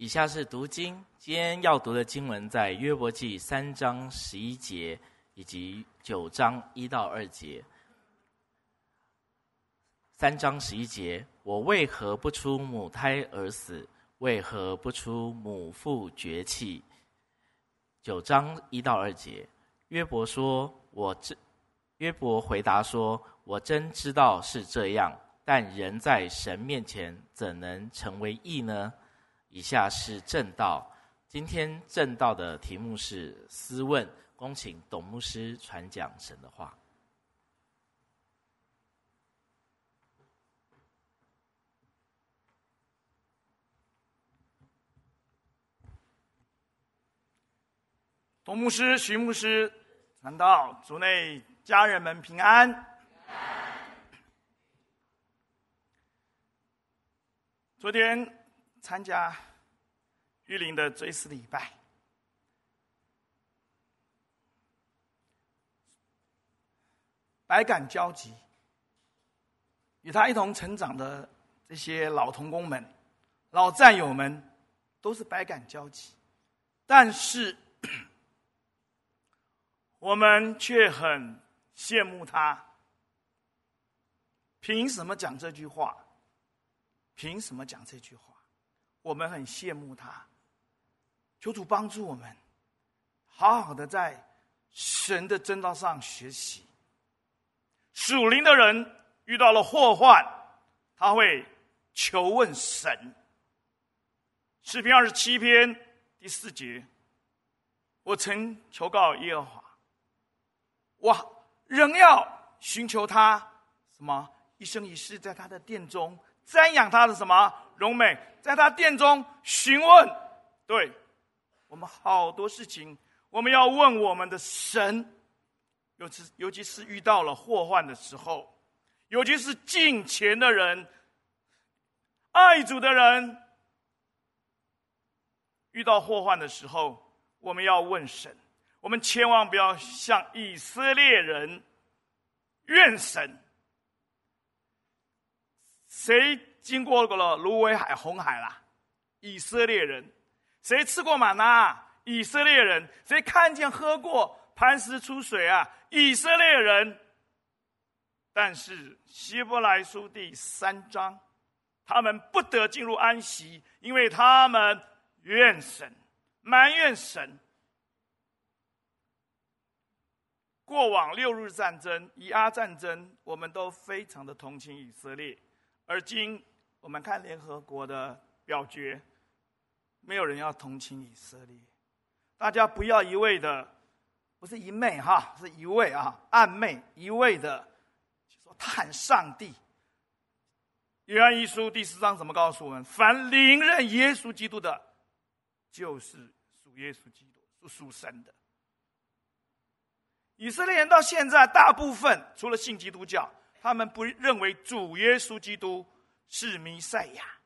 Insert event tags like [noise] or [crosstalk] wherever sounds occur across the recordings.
以下是读经，今天要读的经文在约伯记三章十一节以及九章一到二节。三章十一节：我为何不出母胎而死？为何不出母腹绝气？九章一到二节，约伯说：“我真。”约伯回答说：“我真知道是这样，但人在神面前怎能成为义呢？”以下是正道，今天正道的题目是“思问”，恭请董牧师传讲神的话。董牧师、徐牧师传道，主内家人们。平安。昨天。参加玉林的追思礼拜，百感交集。与他一同成长的这些老同工们、老战友们，都是百感交集。但是，[clears throat] 我们却很羡慕他。凭什么讲这句话？凭什么讲这句话？我们很羡慕他，求主帮助我们，好好的在神的正道上学习。属灵的人遇到了祸患，他会求问神。诗篇二十七篇第四节，我曾求告耶和华，我仍要寻求他，什么一生一世在他的殿中瞻仰他的什么荣美。在他殿中询问，对，我们好多事情，我们要问我们的神，尤其尤其是遇到了祸患的时候，尤其是敬虔的人、爱主的人，遇到祸患的时候，我们要问神，我们千万不要像以色列人怨神，谁？经过过了芦苇海、红海啦，以色列人，谁吃过吗哪？以色列人，谁看见喝过磐石出水啊？以色列人。但是希伯来书第三章，他们不得进入安息，因为他们怨神、埋怨神。过往六日战争、以阿战争，我们都非常的同情以色列，而今。我们看联合国的表决，没有人要同情以色列。大家不要一味的，不是一昧哈，是一味啊，暧昧一味的说他喊上帝。约翰一书第四章怎么告诉我们？凡领认耶稣基督的，就是属耶稣基督，是属神的。以色列人到现在大部分除了信基督教，他们不认为主耶稣基督。是弥赛亚，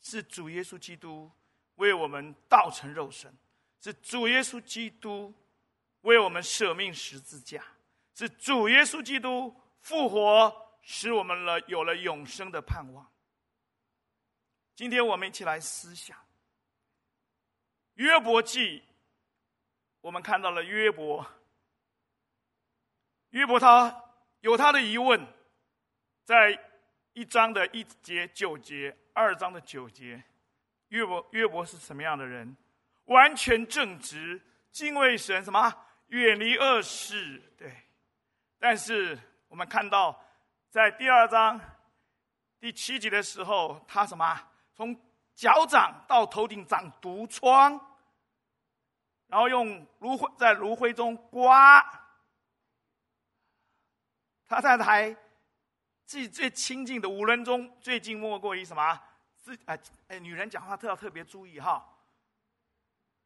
是主耶稣基督为我们道成肉身，是主耶稣基督为我们舍命十字架，是主耶稣基督复活，使我们了有了永生的盼望。今天我们一起来思想。约伯记，我们看到了约伯，约伯他有他的疑问。在一章的一节九节，二章的九节，约伯约伯是什么样的人？完全正直，敬畏神，什么？远离恶事。对。但是我们看到，在第二章第七节的时候，他什么？从脚掌到头顶长毒疮，然后用炉灰在炉灰中刮。他在台。自己最亲近的五人中，最近莫过于什么？自哎哎，女人讲话特要特别注意哈。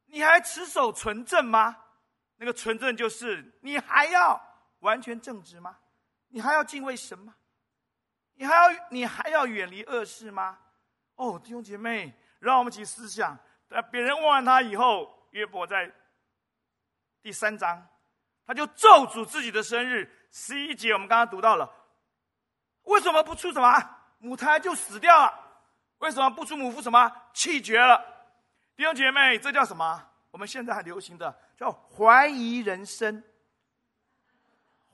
你还持守纯正吗？那个纯正就是你还要完全正直吗？你还要敬畏神吗？你还要你还要远离恶事吗？哦，弟兄姐妹，让我们一起思想。在别人问完他以后，约伯在第三章，他就咒诅自己的生日。十一节我们刚刚读到了。为什么不出什么母胎就死掉了？为什么不出母腹什么气绝了？弟兄姐妹，这叫什么？我们现在很流行的叫怀疑人生。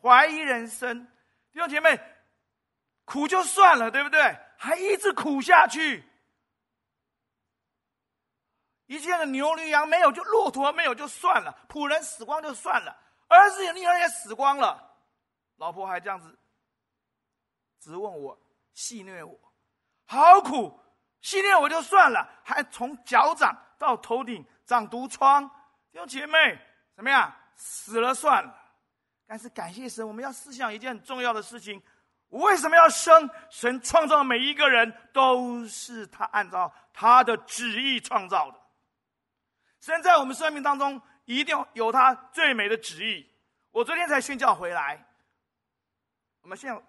怀疑人生，弟兄姐妹，苦就算了，对不对？还一直苦下去。一切的牛驴羊没有，就骆驼没有就算了，仆人死光就算了，儿子也女儿也死光了，老婆还这样子质问我、戏虐我，好苦，戏虐我就算了，还从脚掌到头顶长毒疮，弟兄姐妹，怎么样？死了算了。但是感谢神，我们要思想一件很重要的事情：我为什么要生？神创造每一个人都是他按照他的旨意创造的。神在我们生命当中一定有他最美的旨意。我昨天才宣教回来，我们现在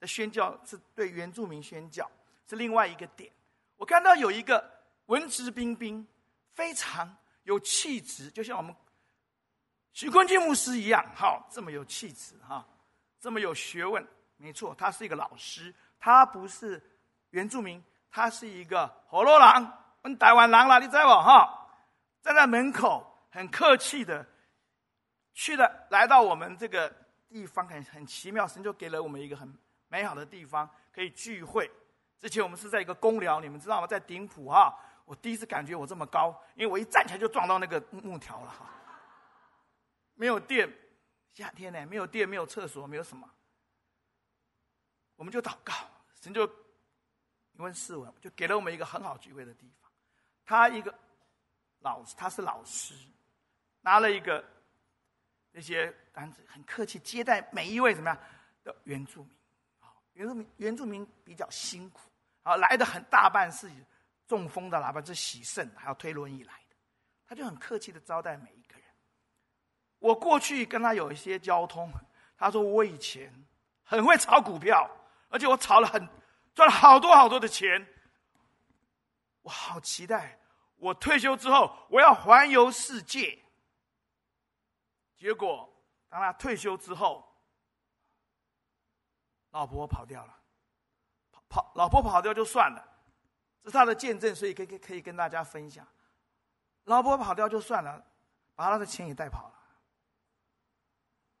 的宣教是对原住民宣教，是另外一个点。我看到有一个文质彬彬、非常有气质，就像我们。徐坤金牧师一样，好，这么有气质哈，这么有学问，没错，他是一个老师，他不是原住民，他是一个火罗狼，我们台湾狼了，你知道不？哈，站在门口很客气的去了，来到我们这个地方，很很奇妙，神就给了我们一个很美好的地方可以聚会。之前我们是在一个公寮，你们知道吗？在顶埔哈，我第一次感觉我这么高，因为我一站起来就撞到那个木条了哈。没有电，夏天呢，没有电，没有厕所，没有什么，我们就祷告，神就一问四问，就给了我们一个很好聚会的地方。他一个老师，他是老师，拿了一个那些单子，很客气接待每一位怎么样的原住民。原住民原住民比较辛苦，啊来的很大半是中风的，哪怕是洗肾，还要推轮椅来的，他就很客气的招待每一个人。我过去跟他有一些交通，他说我以前很会炒股票，而且我炒了很赚了好多好多的钱。我好期待我退休之后我要环游世界。结果当他退休之后，老婆跑掉了，跑跑老婆跑掉就算了，这是他的见证，所以可以可以跟大家分享。老婆跑掉就算了，把他的钱也带跑了。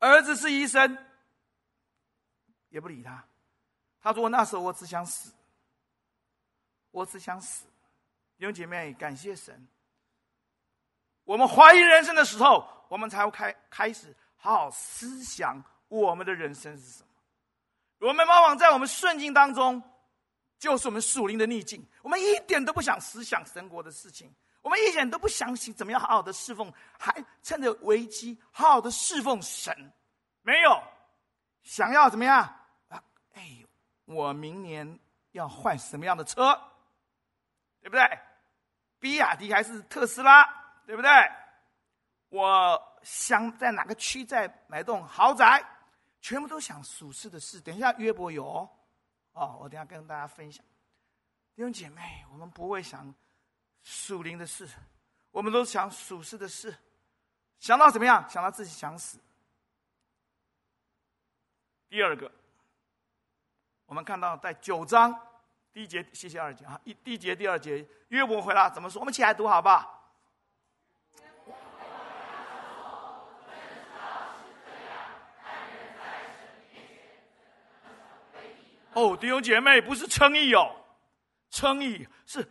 儿子是医生，也不理他。他说：“那时候我只想死，我只想死。”弟兄姐妹，感谢神。我们怀疑人生的时候，我们才会开开始好好思想我们的人生是什么。我们往往在我们顺境当中，就是我们属灵的逆境。我们一点都不想思想神国的事情。我们一点都不相信怎么样好好的侍奉，还趁着危机好好的侍奉神，没有想要怎么样啊？哎，我明年要换什么样的车，对不对？比亚迪还是特斯拉，对不对？我想在哪个区再买栋豪宅，全部都想属世的事。等一下约伯有哦，哦，我等下跟大家分享。弟兄姐妹，我们不会想。属灵的事，我们都想属世的事，想到怎么样？想到自己想死。第二个，我们看到在九章第一节，谢谢二姐啊，一第一节第二节，约伯回答怎么说？我们起来读好不好？哦，弟兄姐妹，不是称义哦，称义是。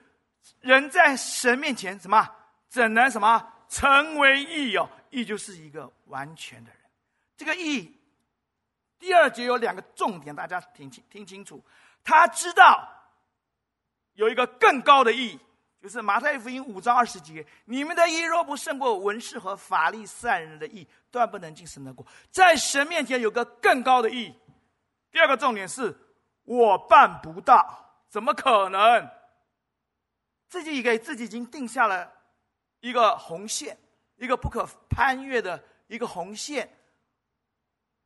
人在神面前，什么怎能什么成为义哦？义就是一个完全的人。这个义，第二节有两个重点，大家听清听清楚。他知道有一个更高的义，就是马太福音五章二十节：你们的义若不胜过文士和法利赛人的义，断不能进神的国。在神面前有个更高的义。第二个重点是我办不到，怎么可能？自己给自己已经定下了一个红线，一个不可攀越的一个红线，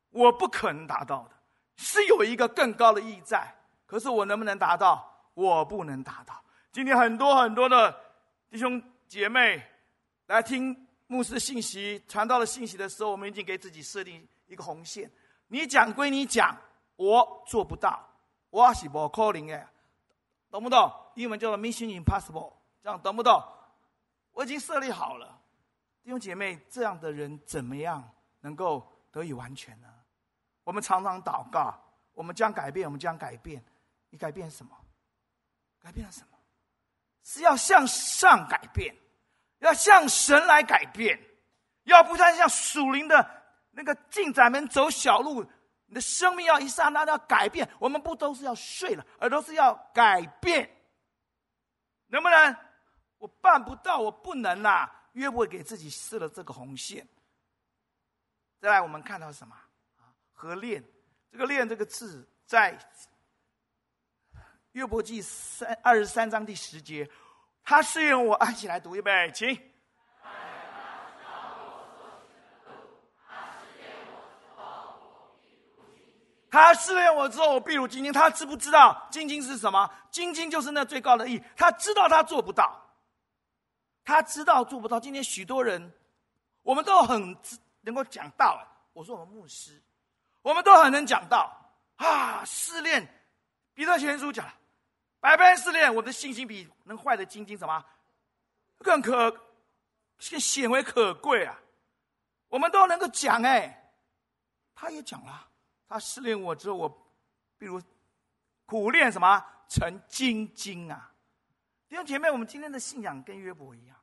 我不可能达到的，是有一个更高的义在，可是我能不能达到？我不能达到。今天很多很多的弟兄姐妹来听牧师信息、传道的信息的时候，我们已经给自己设定一个红线。你讲归你讲，我做不到，我是不可能的。懂不懂？英文叫做 Mission Impossible，这样懂不懂？我已经设立好了，弟兄姐妹，这样的人怎么样能够得以完全呢？我们常常祷告，我们将改变，我们将改变。你改变什么？改变了什么？是要向上改变，要向神来改变，要不断像属灵的那个进展门走小路。你的生命要一刹那要改变，我们不都是要睡了，而都是要改变，能不能？我办不到，我不能呐、啊！约伯给自己设了这个红线。再来，我们看到什么？和练，这个“练”这个字，在约伯记三二十三章第十节，他是用我，一起来读一遍，请。他试炼我之后，我必如精金。他知不知道精金是什么？精金就是那最高的义。他知道他做不到，他知道做不到。今天许多人，我们都很能够讲道。我说我们牧师，我们都很能讲道啊。试炼，彼得前书讲了，百般试炼，我的信心比能坏的精金什么更可显为可贵啊。我们都能够讲哎，他也讲了。他试炼我之后，我，比如苦练什么成精精啊！弟兄姐妹，我们今天的信仰跟约伯一样，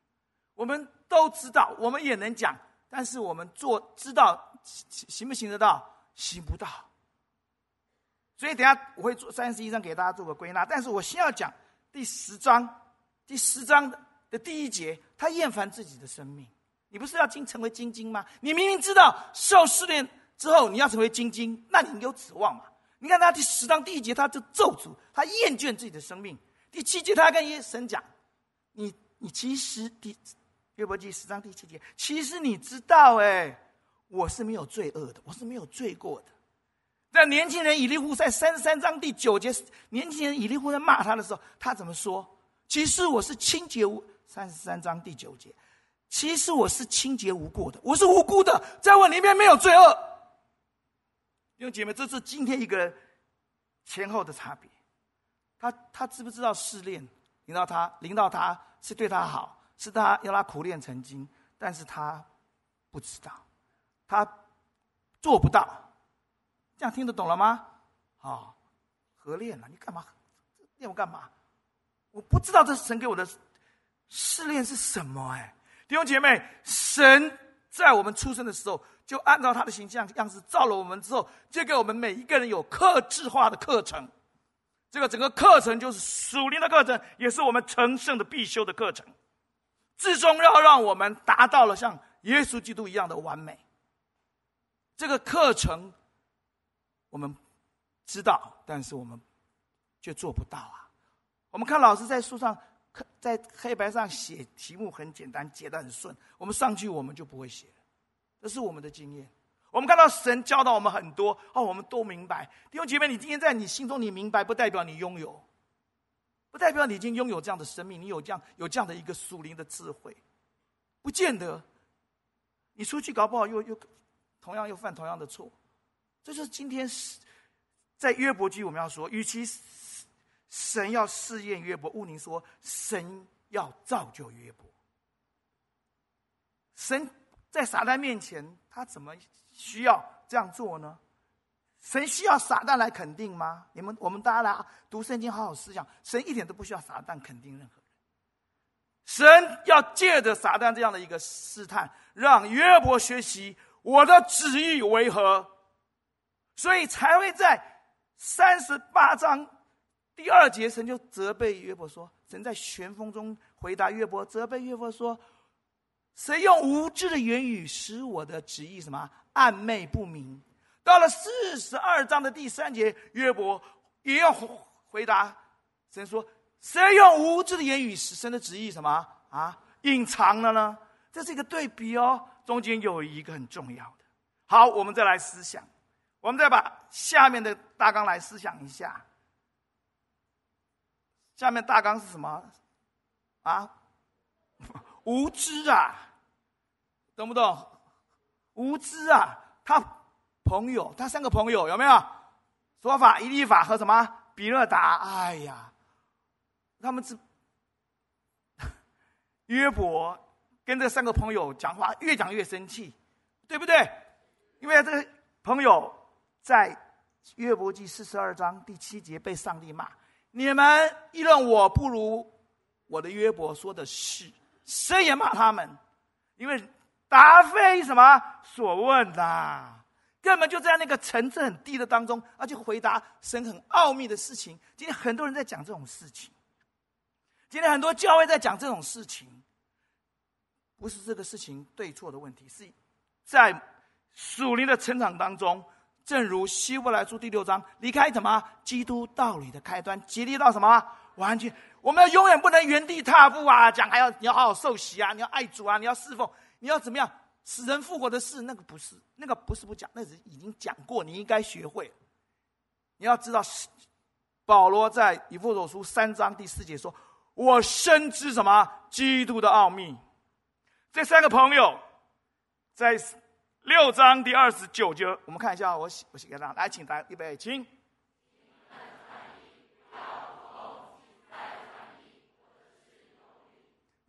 我们都知道，我们也能讲，但是我们做知道行不行得到？行不到。所以等下我会做三十一章给大家做个归纳，但是我先要讲第十章，第十章的第一节，他厌烦自己的生命。你不是要精成为精精吗？你明明知道受试炼。之后你要成为精金，那你有指望吗？你看他第十章第一节，他就咒诅，他厌倦自己的生命。第七节，他跟耶神讲：“你你其实第约伯记十章第七节，其实你知道，哎，我是没有罪恶的，我是没有罪过的。”在年轻人以利户在三十三章第九节，年轻人以利户在骂他的时候，他怎么说？其实我是清洁无三十三章第九节，其实我是清洁无过的，我是无辜的，在我里面没有罪恶。弟兄姐妹，这是今天一个前后的差别。他他知不知道试炼领到他，领到他是对他好，是他要他苦练成精，但是他不知道，他做不到。这样听得懂了吗？啊、哦，何练了？你干嘛练我干嘛？我不知道这是神给我的试炼是什么哎，弟兄姐妹，神在我们出生的时候。就按照他的形象样式造了我们之后，就给我们每一个人有克制化的课程。这个整个课程就是属灵的课程，也是我们成圣的必修的课程。最终要让我们达到了像耶稣基督一样的完美。这个课程我们知道，但是我们却做不到啊。我们看老师在书上、在黑白上写题目很简单，解得很顺，我们上去我们就不会写。这是我们的经验。我们看到神教导我们很多哦，我们都明白。弟兄姐妹，你今天在你心中你明白，不代表你拥有，不代表你已经拥有这样的生命，你有这样有这样的一个属灵的智慧，不见得。你出去搞不好又又同样又犯同样的错。这就是今天在约伯记我们要说，与其神要试验约伯，毋宁说神要造就约伯，神。在撒旦面前，他怎么需要这样做呢？神需要撒旦来肯定吗？你们，我们大家来读圣经，好好思想。神一点都不需要撒旦肯定任何人。神要借着撒旦这样的一个试探，让约伯学习我的旨意为何，所以才会在三十八章第二节，神就责备约伯说：“神在旋风中回答约伯，责备约伯说。”谁用无知的言语使我的旨意什么暧昧不明？到了四十二章的第三节，约伯也要回答神说：“谁用无知的言语使神的旨意什么啊隐藏了呢？”这是一个对比哦，中间有一个很重要的。好，我们再来思想，我们再把下面的大纲来思想一下。下面大纲是什么啊？无知啊！懂不懂？无知啊！他朋友，他三个朋友有没有？说法、以利法和什么？比勒达。哎呀，他们是 [laughs] 约伯跟这三个朋友讲话，越讲越生气，对不对？因为这个朋友在约伯记四十二章第七节被上帝骂：“你们议论我不如我的约伯说的是。”神也骂他们，因为答非什么所问呐。根本就在那个层次很低的当中，而且回答神很奥秘的事情。今天很多人在讲这种事情，今天很多教会在讲这种事情，不是这个事情对错的问题，是在属灵的成长当中，正如希伯来书第六章，离开什么基督道理的开端，激励到什么完全，我们要永远不能原地踏步啊！讲还要你要好好受洗啊，你要爱主啊，你要侍奉，你要怎么样？死人复活的事，那个不是，那个不是不讲，那是已经讲过，你应该学会。你要知道，保罗在以弗所书三章第四节说：“我深知什么？基督的奥秘。”这三个朋友在六章第二十九节，我们看一下，我写我写给大家，来，请大家预备，请。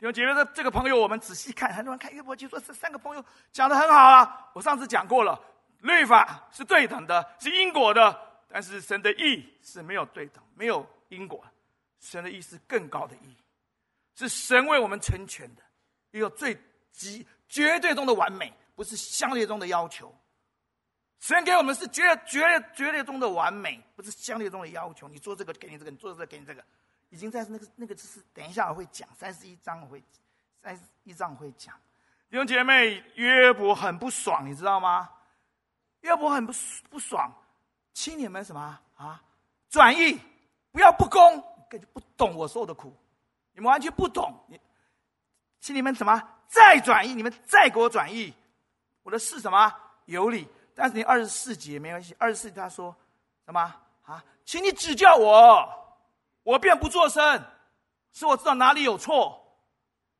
弟兄姐妹，这这个朋友，我们仔细看，很多人看约伯记说这三个朋友讲得很好啊。我上次讲过了，律法是对等的，是因果的，但是神的意是没有对等，没有因果，神的意是更高的意，是神为我们成全的一个最极绝对中的完美，不是相对中的要求。神给我们是绝绝绝对中的完美，不是相对中的要求。你做这个给你这个，你做这个给你这个。已经在那个那个就是，等一下我会讲三十一章，我会三十一章我会讲。弟兄姐妹，约伯很不爽，你知道吗？约伯很不不爽，请你们什么啊？转意，不要不公，根本不懂我受的苦，你们完全不懂。你，请你们什么再转意？你们再给我转意，我的事什么有理？但是你二十四节没关系，二十四节他说什么啊？请你指教我。我便不作声，是我知道哪里有错。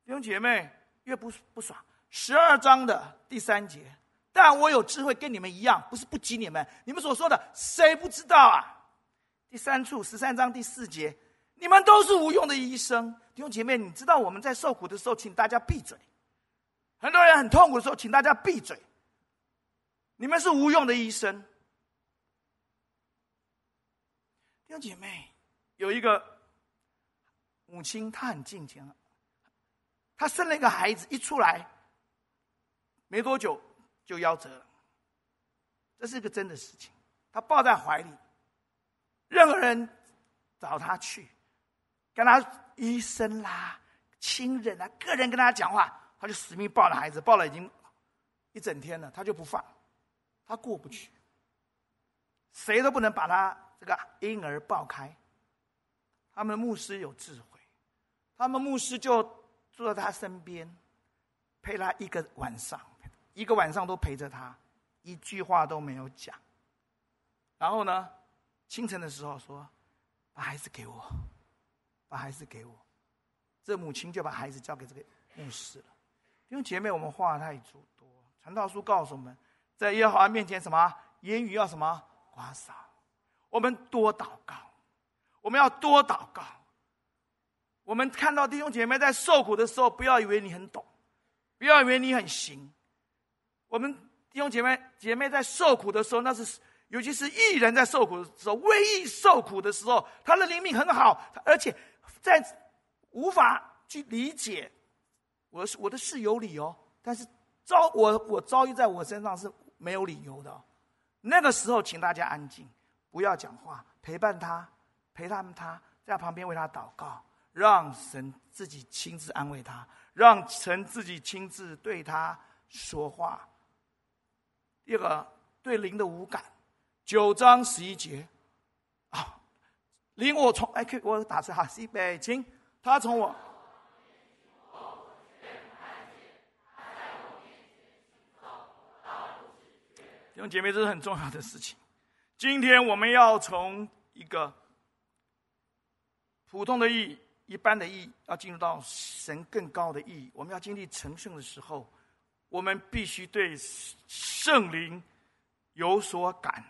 弟兄姐妹，越不不爽。十二章的第三节，但我有智慧，跟你们一样，不是不及你们。你们所说的，谁不知道啊？第三处十三章第四节，你们都是无用的医生。弟兄姐妹，你知道我们在受苦的时候，请大家闭嘴。很多人很痛苦的时候，请大家闭嘴。你们是无用的医生。弟兄姐妹。有一个母亲，她很敬虔，她生了一个孩子，一出来没多久就夭折了。这是一个真的事情。她抱在怀里，任何人找她去，跟她医生啦、亲人啊，个人跟她讲话，她就死命抱着孩子，抱了已经一整天了，她就不放，她过不去，谁都不能把她这个婴儿抱开。他们的牧师有智慧，他们牧师就坐在他身边，陪他一个晚上，一个晚上都陪着他，一句话都没有讲。然后呢，清晨的时候说：“把孩子给我，把孩子给我。”这母亲就把孩子交给这个牧师了。因为姐妹，我们话太多，传道书告诉我们，在耶和华面前什么言语要什么寡少，我们多祷告。我们要多祷告。我们看到弟兄姐妹在受苦的时候，不要以为你很懂，不要以为你很行。我们弟兄姐妹姐妹在受苦的时候，那是尤其是义人在受苦的时候，为义受苦的时候，他的灵命很好，而且在无法去理解我我的事有理由，但是遭我我遭遇在我身上是没有理由的。那个时候，请大家安静，不要讲话，陪伴他。陪他们，他在旁边为他祷告，让神自己亲自安慰他，让神自己亲自对他说话。第二个，对灵的无感，九章十一节啊，灵我从哎，我打字哈，西北，请他从我弟兄姐妹，这是很重要的事情。今天我们要从一个。普通的义，一般的义，要进入到神更高的义。我们要经历成圣的时候，我们必须对圣灵有所感。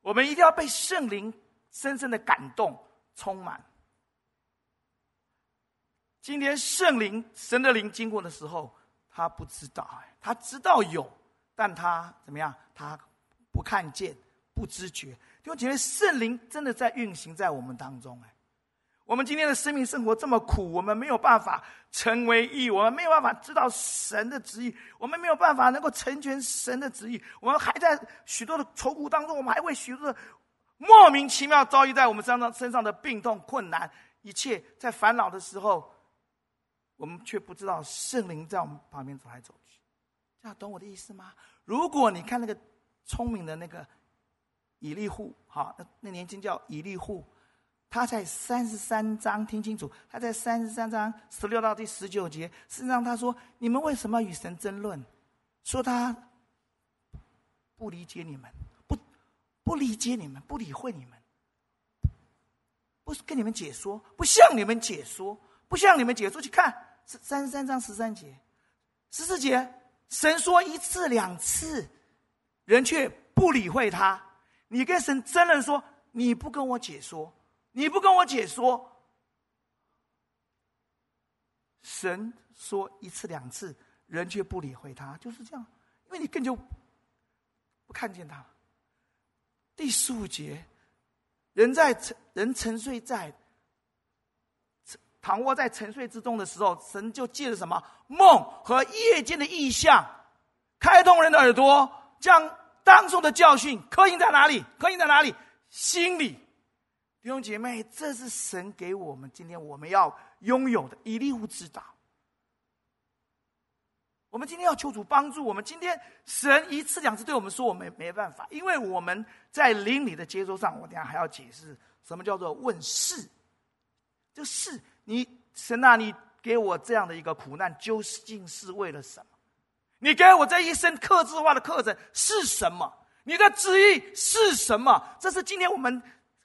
我们一定要被圣灵深深的感动充满。今天圣灵、神的灵经过的时候，他不知道，哎，他知道有，但他怎么样？他不看见，不知觉。弟兄姐妹，圣灵真的在运行在我们当中，哎。我们今天的生命生活这么苦，我们没有办法成为义，我们没有办法知道神的旨意，我们没有办法能够成全神的旨意，我们还在许多的愁苦当中，我们还为许多的莫名其妙遭遇在我们身上身上的病痛、困难，一切在烦恼的时候，我们却不知道圣灵在我们旁边走来走去。这样懂我的意思吗？如果你看那个聪明的那个以利户，哈，那那年轻叫以利户。他在三十三章听清楚，他在三十三章十六到第十九节，实际上他说：“你们为什么与神争论？说他不理解你们，不不理解你们，不理会你们，不是跟你们解说，不向你们解说，不向你们解说。去看三十三章十三节、十四节，神说一次两次，人却不理会他。你跟神争论说，你不跟我解说。”你不跟我解说，神说一次两次，人却不理会他，就是这样，因为你根本就不看见他。第十五节，人在沉人沉睡在躺卧在沉睡之中的时候，神就借着什么梦和夜间的异象，开通人的耳朵，将当中的教训刻印在哪里？刻印在哪里？心里。弟兄姐妹，这是神给我们今天我们要拥有的以利户之道。我们今天要求主帮助我们。今天神一次两次对我们说，我们没办法，因为我们在灵里的接收上，我等下还要解释什么叫做问事。就是你神啊，你给我这样的一个苦难，究竟是为了什么？你给我这一生客制化的课程是什么？你的旨意是什么？这是今天我们。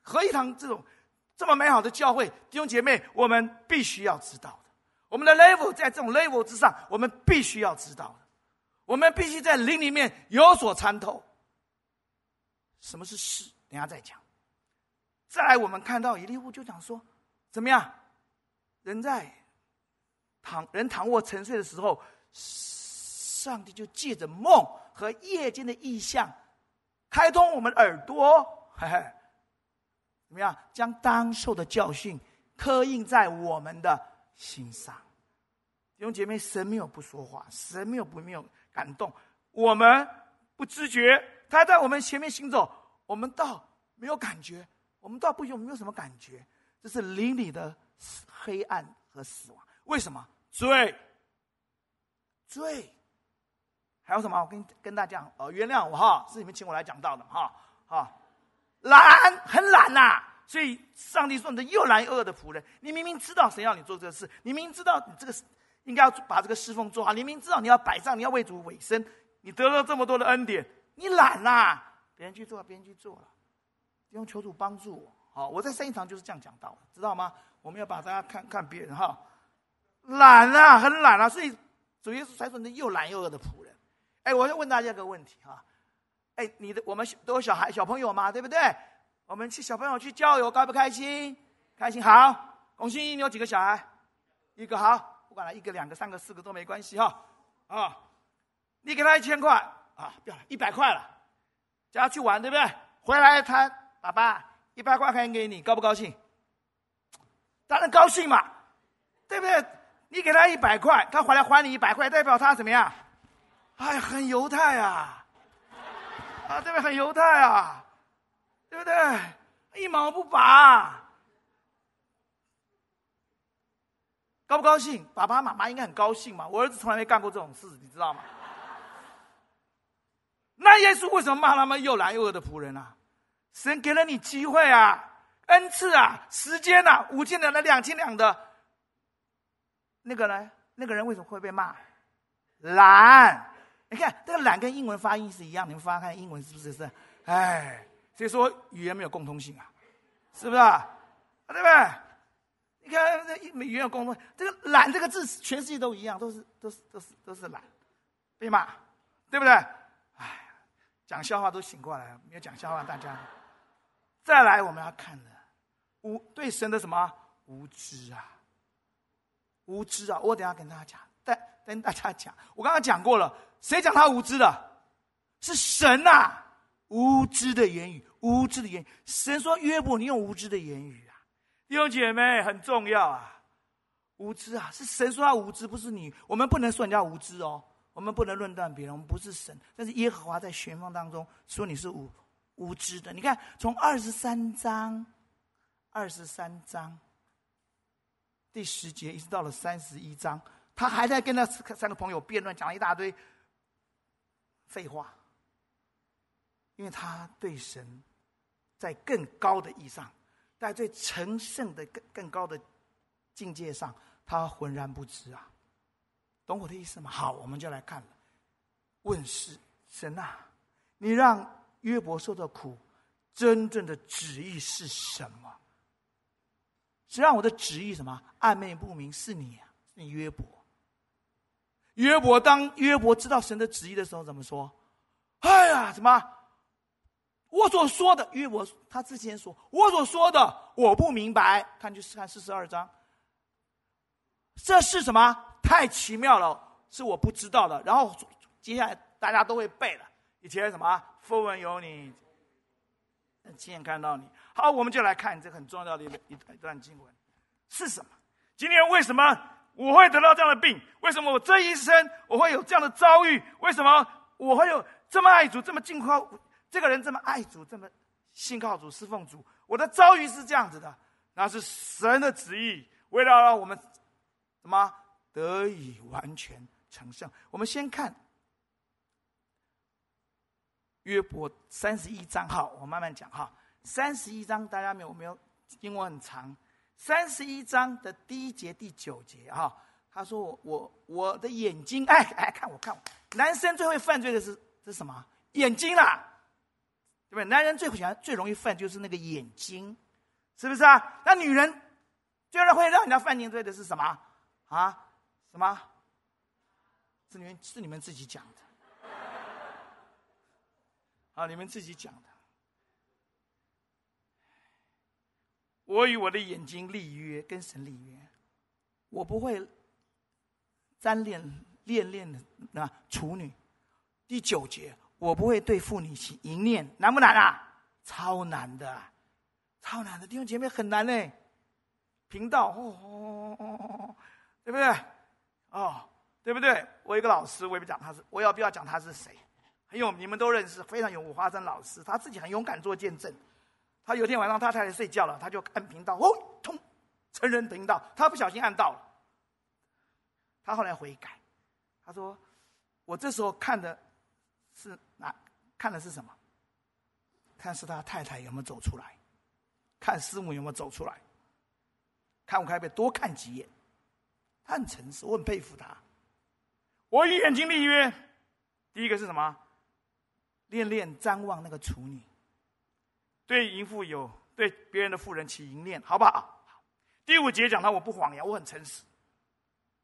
合一堂这种这么美好的教会，弟兄姐妹，我们必须要知道的。我们的 level 在这种 level 之上，我们必须要知道的。我们必须在灵里面有所参透。什么是事？等下再讲。再来，我们看到以利户就讲说，怎么样？人在躺人躺卧沉睡的时候，上帝就借着梦和夜间的意象，开通我们耳朵，嘿嘿。怎么样？将当受的教训刻印在我们的心上。弟兄姐妹，神没有不说话，神没有不没有感动，我们不知觉，他在我们前面行走，我们倒没有感觉，我们倒不有没有什么感觉，这是灵里的黑暗和死亡。为什么？罪，罪，还有什么？我跟跟大家讲，哦，原谅我哈，是你们请我来讲道的哈，哈。懒，很懒呐、所以上帝说你的又懒又恶的仆人，你明明知道谁要你做这事，你明知道你这个应该要把这个侍奉做好，你明知道你要摆上，你要为主委身，你得了这么多的恩典，你懒呐、别人去做，别人去做了，用求主帮助我。好，我在圣经堂就是这样讲道，知道吗？我们要把大家看看别人哈，懒啊，很懒啊，所以主耶稣才说你又懒又恶的仆人。哎，我要问大家一个问题哈。哎，你的我们都有小孩小朋友嘛，对不对？我们去小朋友去郊游，开不开心？开心，好。龚欣怡，你有几个小孩？一个好，不管了，一个、两个、三个、四个都没关系哈。啊，你给他一千块啊，不要了，一百块了，叫他去玩，对不对？回来他爸爸一百块钱给你，高不高兴？当然高兴嘛，对不对？你给他一百块，他回来还你一百块，代表他怎么样？哎，很犹太啊。啊，对不对？很犹太啊，对不对？一毛不拔，高不高兴？爸爸妈妈应该很高兴嘛。我儿子从来没干过这种事，你知道吗？那耶稣为什么骂他们又懒又恶的仆人啊？神给了你机会啊，恩赐啊，时间啊，五千两的两千两的，那个呢？那个人为什么会被骂？懒。你看这个懒跟英文发音是一样，你们发发看英文是不是是？哎，所以说语言没有共通性啊，是不是啊？对不对？你看这语言有共通，这个懒这个字全世界都一样，都是都是都是都是懒，对吗？对不对？哎，讲笑话都醒过来了，没有讲笑话大家。再来我们要看的无对神的什么无知啊？无知啊！我等下跟大家讲，但 [laughs] 跟大家讲，我刚刚讲过了，谁讲他无知的？是神呐、啊！无知的言语，无知的言语。神说约伯，你用无知的言语啊！弟兄姐妹很重要啊！无知啊，是神说他无知，不是你。我们不能说人家无知哦，我们不能论断别人，我们不是神。但是耶和华在旋风当中说你是无无知的。你看，从二十三章，二十三章第十节，一直到了三十一章，他还在跟那三个朋友辩论，讲了一大堆废话。因为他对神，在更高的意义上，在最神圣的更更高的境界上，他浑然不知啊，懂我的意思吗？好，我们就来看了。问世神啊，你让约伯受的苦，真正的旨意是什么？是让我的旨意什么？暧昧不明，是你啊，是你约伯。约伯当约伯知道神的旨意的时候，怎么说？哎呀，什么？我所说的，约伯他之前说，我所说的我不明白。看，就是看四十二章，这是什么？太奇妙了，是我不知道的。然后接下来大家都会背了。以前什么？风闻有你，亲眼看到你。好，我们就来看这很重要的一一一段经文，是什么？今天为什么我会得到这样的病？为什么我这一生我会有这样的遭遇？为什么我会有这么爱主、这么敬靠？这个人这么爱主，这么信靠主、侍奉主，我的遭遇是这样子的，那是神的旨意，为了让我们什么得以完全成圣。我们先看约伯三十一章，好，我慢慢讲哈。三十一章大家没有没有？英文很长，三十一章的第一节、第九节啊，他说我我我的眼睛，哎哎，看我看我，男生最会犯罪的是是什么？眼睛啦。对不对？男人最喜欢、最容易犯就是那个眼睛，是不是啊？那女人最容易会让人家犯罪的是什么？啊？什么？是你们是你们自己讲的，啊，你们自己讲的。我与我的眼睛立约，跟神立约，我不会沾恋恋恋的啊处女。第九节。我不会对妇女起淫念，难不难啊？超难的，超难的。弟兄姐妹很难嘞。频道，哦哦哦哦，对不对？哦，对不对？我一个老师，我也不讲他是，我要不要讲他是谁？很有，你们都认识，非常有五花生老师，他自己很勇敢做见证。他有一天晚上，他太太睡觉了，他就按频道，哦，通，成人频道，他不小心按到了。他后来悔改，他说：“我这时候看的。”是哪看的是什么？看是他太太有没有走出来，看师母有没有走出来，看我可不可以多看几眼？他很诚实，我很佩服他。我与眼睛立约，第一个是什么？恋恋张望那个处女，对淫妇有对别人的妇人起淫念，好不好？第五节讲到我不谎言，我很诚实。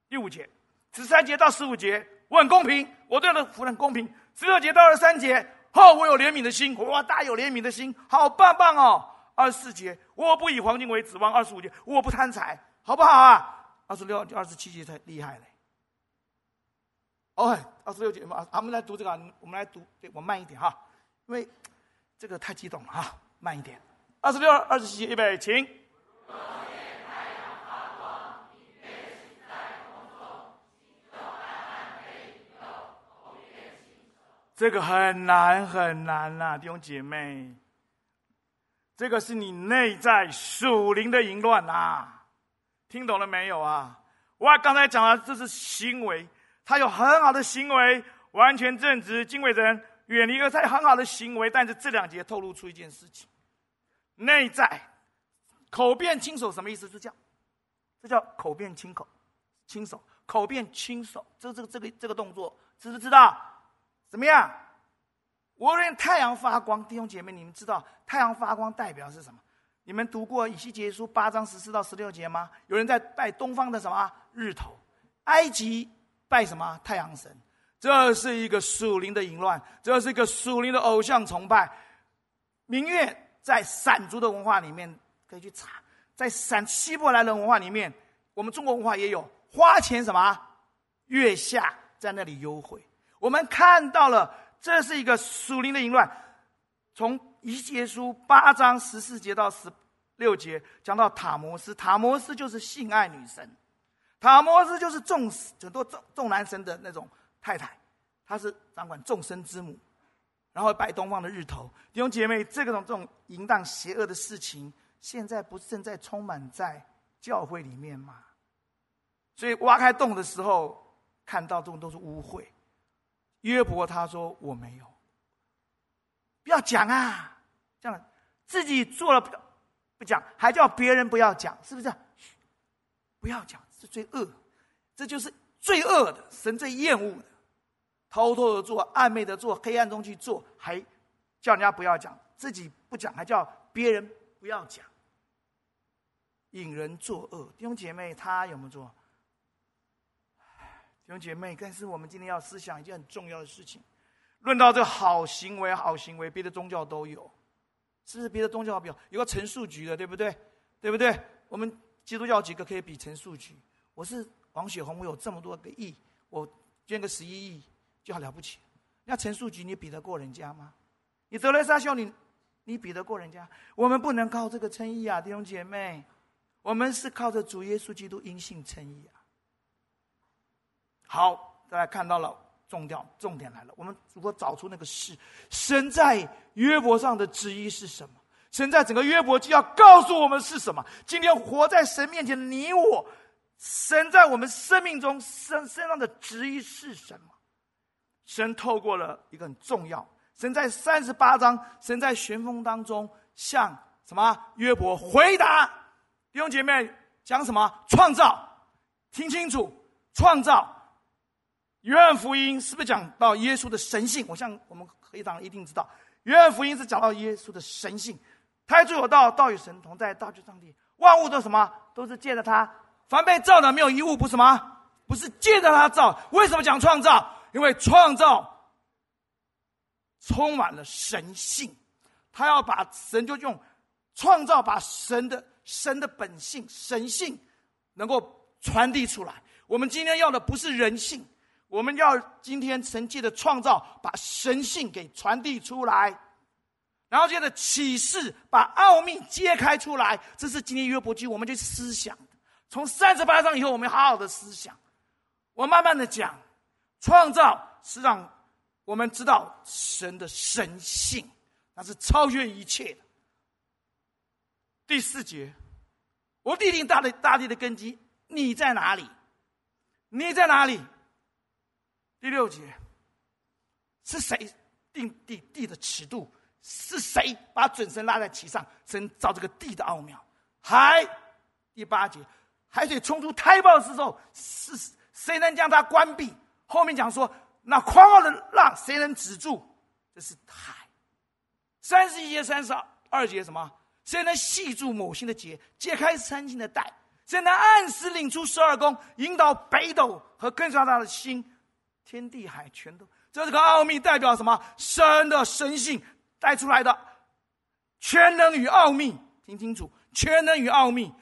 第五节，十三节到十五节，我很公平，我对的妇人公平。十二节到二十三节，好，我有怜悯的心，哇，大有怜悯的心，好棒棒哦。二十四节，我不以黄金为指望。二十五节，我不贪财，好不好啊？二十六、二十七节才厉害嘞。哦，二十六节嘛，我们来读这个，我们来读，对，我慢一点哈，因为这个太激动了哈，慢一点。二十六、二十七，预备，请。这个很难很难呐，弟兄姐妹，这个是你内在属灵的淫乱呐，听懂了没有啊？我刚才讲了，这是行为，他有很好的行为，完全正直，敬畏人，远离恶，他有很好的行为，但是这两节透露出一件事情：内在口辩亲手，什么意思？是这样，这叫口辩亲口，亲手，口辩亲手，这这个这个这个动作，知不知道？怎么样？无论太阳发光，弟兄姐妹，你们知道太阳发光代表是什么？你们读过以西结书八章十四到十六节吗？有人在拜东方的什么日头？埃及拜什么太阳神？这是一个属灵的淫乱，这是一个属灵的偶像崇拜。明月在闪族的文化里面可以去查，在闪希伯来的文化里面，我们中国文化也有花钱什么月下在那里幽会。我们看到了，这是一个属灵的淫乱。从以西结书八章十四节到十六节，讲到塔摩斯，塔摩斯就是性爱女神，塔摩斯就是众很多众众男神的那种太太，她是掌管众生之母，然后拜东方的日头。弟兄姐妹，这种这种淫荡邪恶的事情，现在不是正在充满在教会里面吗？所以挖开洞的时候，看到这种都是污秽。约伯他说：“我没有，不要讲啊！这样自己做了不不讲，还叫别人不要讲，是不是？不要讲是最恶，这就是最恶的，神最厌恶的。偷偷的做，暧昧的做，黑暗中去做，还叫人家不要讲，自己不讲，还叫别人不要讲，引人作恶。弟兄姐妹，他有没有做？”弟兄姐妹，但是我们今天要思想一件很重要的事情。论到这好行为，好行为，别的宗教都有，是不是？别的宗教比较有个陈述局的，对不对？对不对？我们基督教几个可以比陈述局？我是王雪红，我有这么多个亿，我捐个十一亿就好了不起。那陈述局，你比得过人家吗？你德雷莎修你，你比得过人家？我们不能靠这个称义啊，弟兄姐妹，我们是靠着主耶稣基督因信称义啊。好，大家看到了重点，重点来了。我们如果找出那个事，神在约伯上的旨意是什么？神在整个约伯记要告诉我们是什么？今天活在神面前的你我，神在我们生命中身身上的旨意是什么？神透过了一个很重要，神在三十八章，神在旋风当中向什么约伯回答？弟兄姐妹讲什么？创造，听清楚，创造。约翰福音是不是讲到耶稣的神性？我想我们可以当一定知道，约翰福音是讲到耶稣的神性。太初有道，道与神同在，道就上帝。万物都什么？都是借着他。凡被造的，没有一物不什么？不是借着他造。为什么讲创造？因为创造充满了神性，他要把神就用创造，把神的神的本性、神性能够传递出来。我们今天要的不是人性。我们要今天神借的创造，把神性给传递出来，然后接着启示，把奥秘揭开出来。这是今天约伯记我们去思想。从三十八章以后，我们好好的思想。我慢慢的讲，创造是让我们知道神的神性，那是超越一切的。第四节，我立定大地大地的根基，你在哪里？你在哪里？第六节，是谁定地地的尺度？是谁把准绳拉在其上？神造这个地的奥妙。海，第八节，海水冲出胎爆的时候，是谁能将它关闭？后面讲说，那狂傲的浪，谁能止住？这是海。三十一节、三十二节什么？谁能系住某星的结，解开三星的带？谁能按时领出十二宫，引导北斗和跟随他的星？天地海全都，这是个奥秘代表什么？神的神性带出来的全能与奥秘，听清楚，全能与奥秘，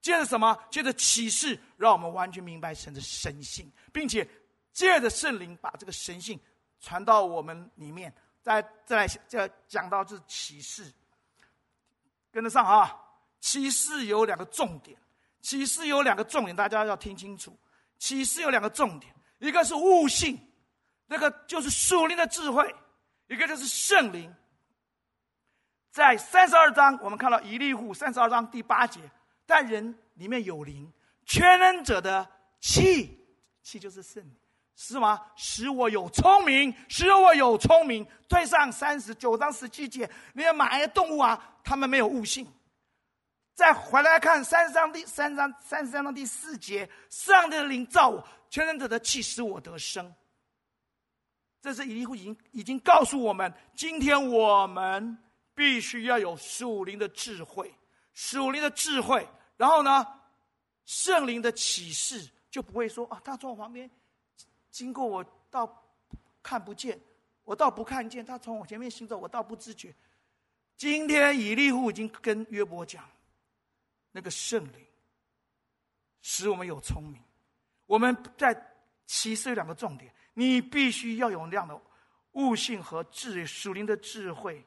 借着什么？借着启示，让我们完全明白神的神性，并且借着圣灵把这个神性传到我们里面。再再来再讲到这启示，跟得上啊！启示有两个重点，启示有两个重点，大家要听清楚。启示有两个重点。一个是悟性，那个就是属灵的智慧；一个就是圣灵。在三十二章，我们看到以利户三十二章第八节，但人里面有灵，全能者的气，气就是圣灵，是吗？使我有聪明，使我有聪明。对上三十九章十七节，那些马、动物啊，他们没有悟性。再回来看三十章第三章三十三章第四节，上帝的灵造我。全能者的气使我得生，这是以利户已经已经告诉我们，今天我们必须要有属灵的智慧，属灵的智慧。然后呢，圣灵的启示就不会说啊，他从我旁边经过，我倒看不见，我倒不看见；他从我前面行走，我倒不知觉。今天以利户已经跟约伯讲，那个圣灵。使我们有聪明。我们在启示有两个重点，你必须要有那样的悟性和智属灵的智慧。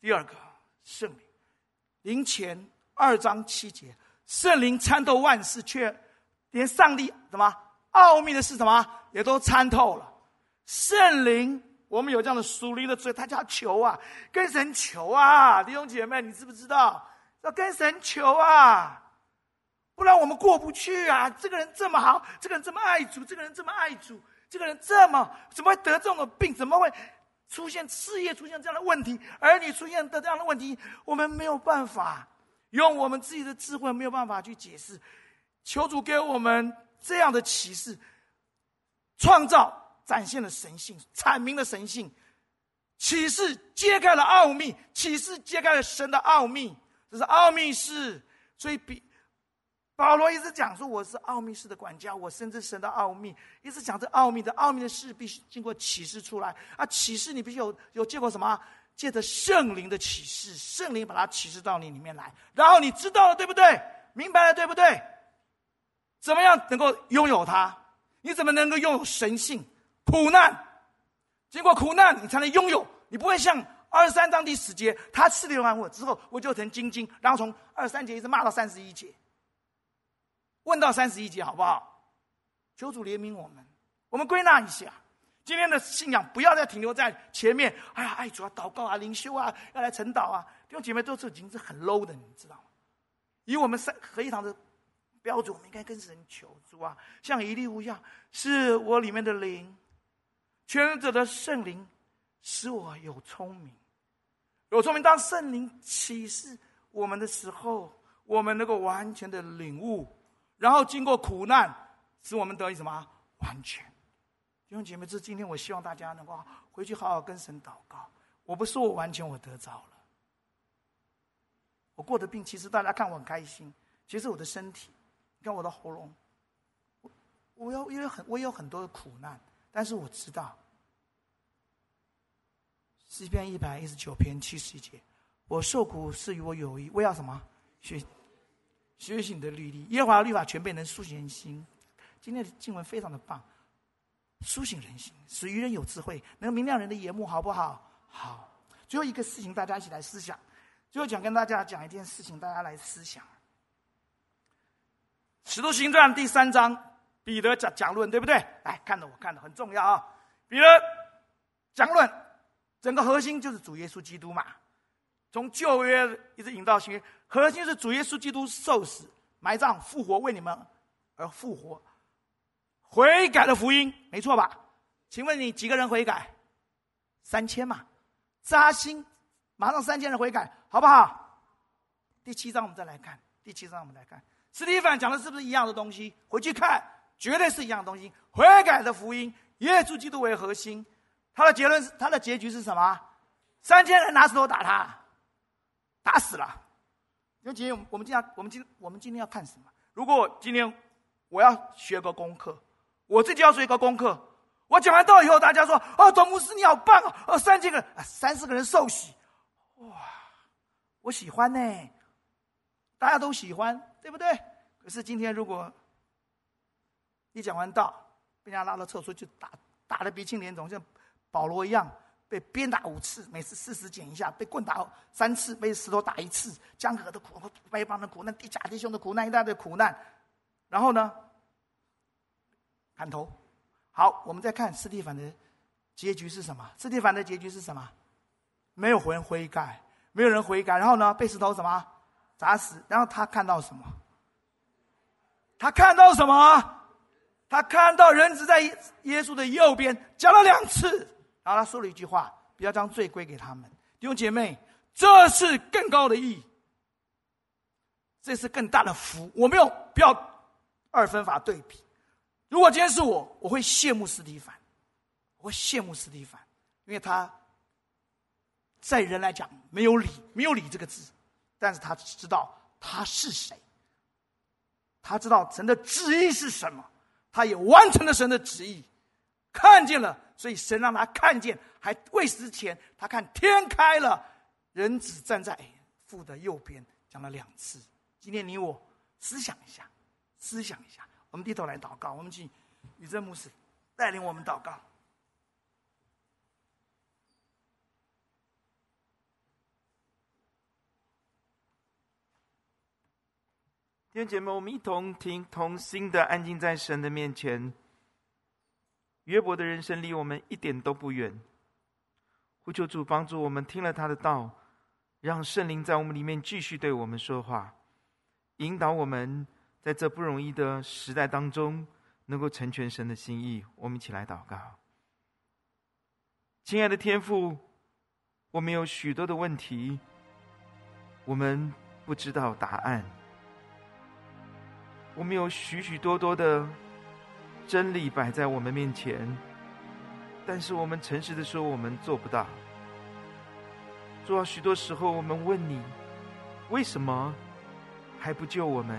第二个，圣灵，灵前二章七节，圣灵参透万事，却连上帝什么奥秘的是什么也都参透了。圣灵，我们有这样的属灵的罪，他叫求啊，跟神求啊，弟兄姐妹，你知不知道？要跟神求啊，不然我们过不去啊！这个人这么好，这个人这么爱主，这个人这么爱主，这个人这么怎么会得这种病？怎么会出现事业出现这样的问题？儿女出现的这样的问题，我们没有办法用我们自己的智慧，没有办法去解释。求主给我们这样的启示，创造展现了神性，阐明了神性，启示揭开了奥秘，启示揭开了神的奥秘。这是奥秘式，所以比保罗一直讲说，我是奥秘式的管家，我深知神的奥秘，一直讲这奥秘的奥秘的事必须经过启示出来啊！启示你必须有有借过什么？借着圣灵的启示，圣灵把它启示到你里面来，然后你知道了，对不对？明白了，对不对？怎么样能够拥有它？你怎么能够拥有神性？苦难，经过苦难，你才能拥有，你不会像。二十三章第十节，他试炼完我之后，我就成精金。然后从二十三节一直骂到三十一节，问到三十一节好不好？求主怜悯我们。我们归纳一下，今天的信仰不要再停留在前面。哎呀，爱主啊，祷告啊，灵修啊，要来晨祷啊，弟兄姐妹都是已经是很 low 的，你知道吗？以我们三合一堂的标准，我们应该跟神求助啊，像以利乌一样，是我里面的灵，全能者的圣灵。使我有聪明，有聪明。当圣灵启示我们的时候，我们能够完全的领悟，然后经过苦难，使我们得以什么完全？弟兄姐妹，这是今天我希望大家能够回去好好跟神祷告。我不是我完全我得着了，我过的病，其实大家看我很开心。其实我的身体，你看我的喉咙，我我有因为很我有很多的苦难，但是我知道。诗篇一百一十九篇七十一节，我受苦是与我有益，我要什么？学学习你的律例。耶和华的律法全备，能苏醒人心。今天的经文非常的棒，苏醒人心，使愚人有智慧，能明亮人的眼目，好不好？好。最后一个事情，大家一起来思想。最后想跟大家讲一件事情，大家来思想。使徒行传第三章，彼得讲讲论，对不对？来看着我，看着很重要啊。彼得讲论。整个核心就是主耶稣基督嘛，从旧约一直引到新约，核心是主耶稣基督受死、埋葬、复活，为你们而复活，悔改的福音，没错吧？请问你几个人悔改？三千嘛，扎心，马上三千人悔改，好不好？第七章我们再来看，第七章我们来看，斯蒂凡讲的是不是一样的东西？回去看，绝对是一样的东西。悔改的福音，耶稣基督为核心。他的结论是，他的结局是什么？三千人拿石头打他，打死了。因为今天我们今天我们今我们今天要看什么？如果今天我要学个功课，我自己要做一个功课。我讲完道以后，大家说：“哦，总牧师你好棒哦！”哦，三千个人，三四个人受洗，哇，我喜欢呢，大家都喜欢，对不对？可是今天如果一讲完道，被人家拉到厕所去打，打的鼻青脸肿，像。保罗一样被鞭打五次，每次四十减一下；被棍打三次，被石头打一次。江河的苦，外邦的苦难，地假弟兄的苦难，一大堆苦难。然后呢，砍头。好，我们再看斯蒂凡的结局是什么？斯蒂凡的结局是什么？没有人悔改，没有人悔改。然后呢，被石头什么砸死？然后他看到什么？他看到什么？他看到人子在耶稣的右边，讲了两次。然后他说了一句话：“不要将罪归给他们。”弟兄姐妹，这是更高的意义，这是更大的福。我没有不要二分法对比。如果今天是我，我会羡慕斯蒂凡，我会羡慕斯蒂凡，因为他在人来讲没有理，没有理这个字，但是他知道他是谁，他知道神的旨意是什么，他也完成了神的旨意。看见了，所以神让他看见，还未死前，他看天开了，人子站在父的右边，讲了两次。今天你我思想一下，思想一下。我们低头来祷告，我们请宇正牧师带领我们祷告。姐妹，我们一同听，同心的安静在神的面前。约伯的人生离我们一点都不远。呼求主帮助我们，听了他的道，让圣灵在我们里面继续对我们说话，引导我们在这不容易的时代当中，能够成全神的心意。我们一起来祷告。亲爱的天父，我们有许多的问题，我们不知道答案。我们有许许多多的真理摆在我们面前，但是我们诚实的说，我们做不到。主啊，许多时候我们问你，为什么还不救我们，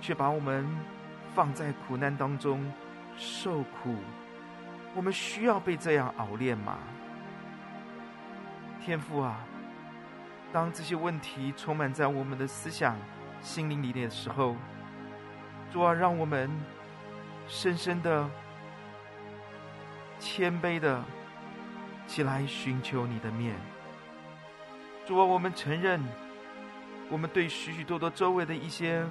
却把我们放在苦难当中受苦？我们需要被这样熬炼吗？天父啊，当这些问题充满在我们的思想、心灵里面的时候，主啊，让我们深深的、谦卑的起来寻求你的面。主啊，我们承认，我们对许许多多周围的一些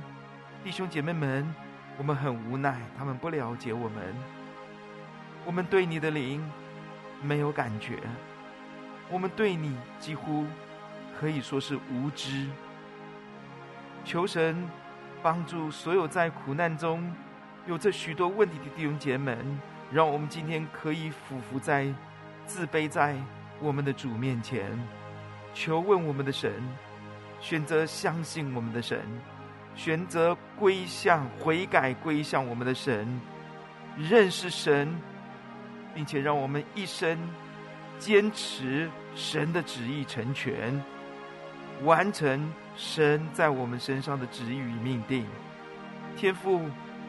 弟兄姐妹们，我们很无奈，他们不了解我们。我们对你的灵没有感觉，我们对你几乎可以说是无知。求神。帮助所有在苦难中有着许多问题的弟兄姐妹们，让我们今天可以俯伏在、自卑在我们的主面前，求问我们的神，选择相信我们的神，选择归向、悔改归向我们的神，认识神，并且让我们一生坚持神的旨意成全。完成神在我们身上的旨意与命定，天父，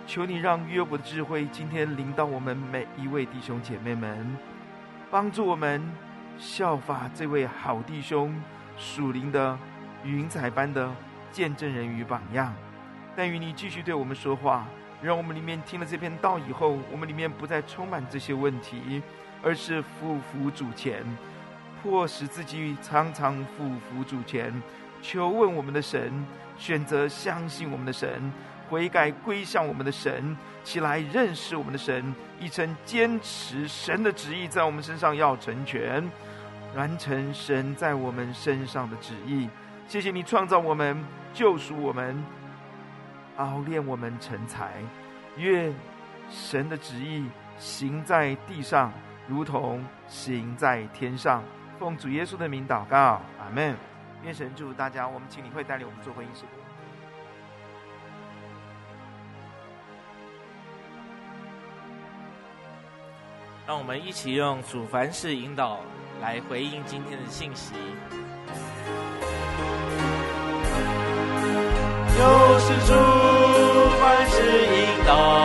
求你让约伯的智慧今天临到我们每一位弟兄姐妹们，帮助我们效法这位好弟兄属灵的云彩般的见证人与榜样。但愿你继续对我们说话，让我们里面听了这篇道以后，我们里面不再充满这些问题，而是俯伏主前。迫使自己常常俯伏主前，求问我们的神，选择相信我们的神，悔改归向我们的神，起来认识我们的神，一生坚持神的旨意在我们身上要成全，完成神在我们身上的旨意。谢谢你创造我们，救赎我们，熬炼我们成才。愿神的旨意行在地上，如同行在天上。奉主耶稣的名祷告，阿门。愿神祝福大家。我们请你会带领我们做回应诗歌。让我们一起用主凡事引导来回应今天的信息。又是主凡事引导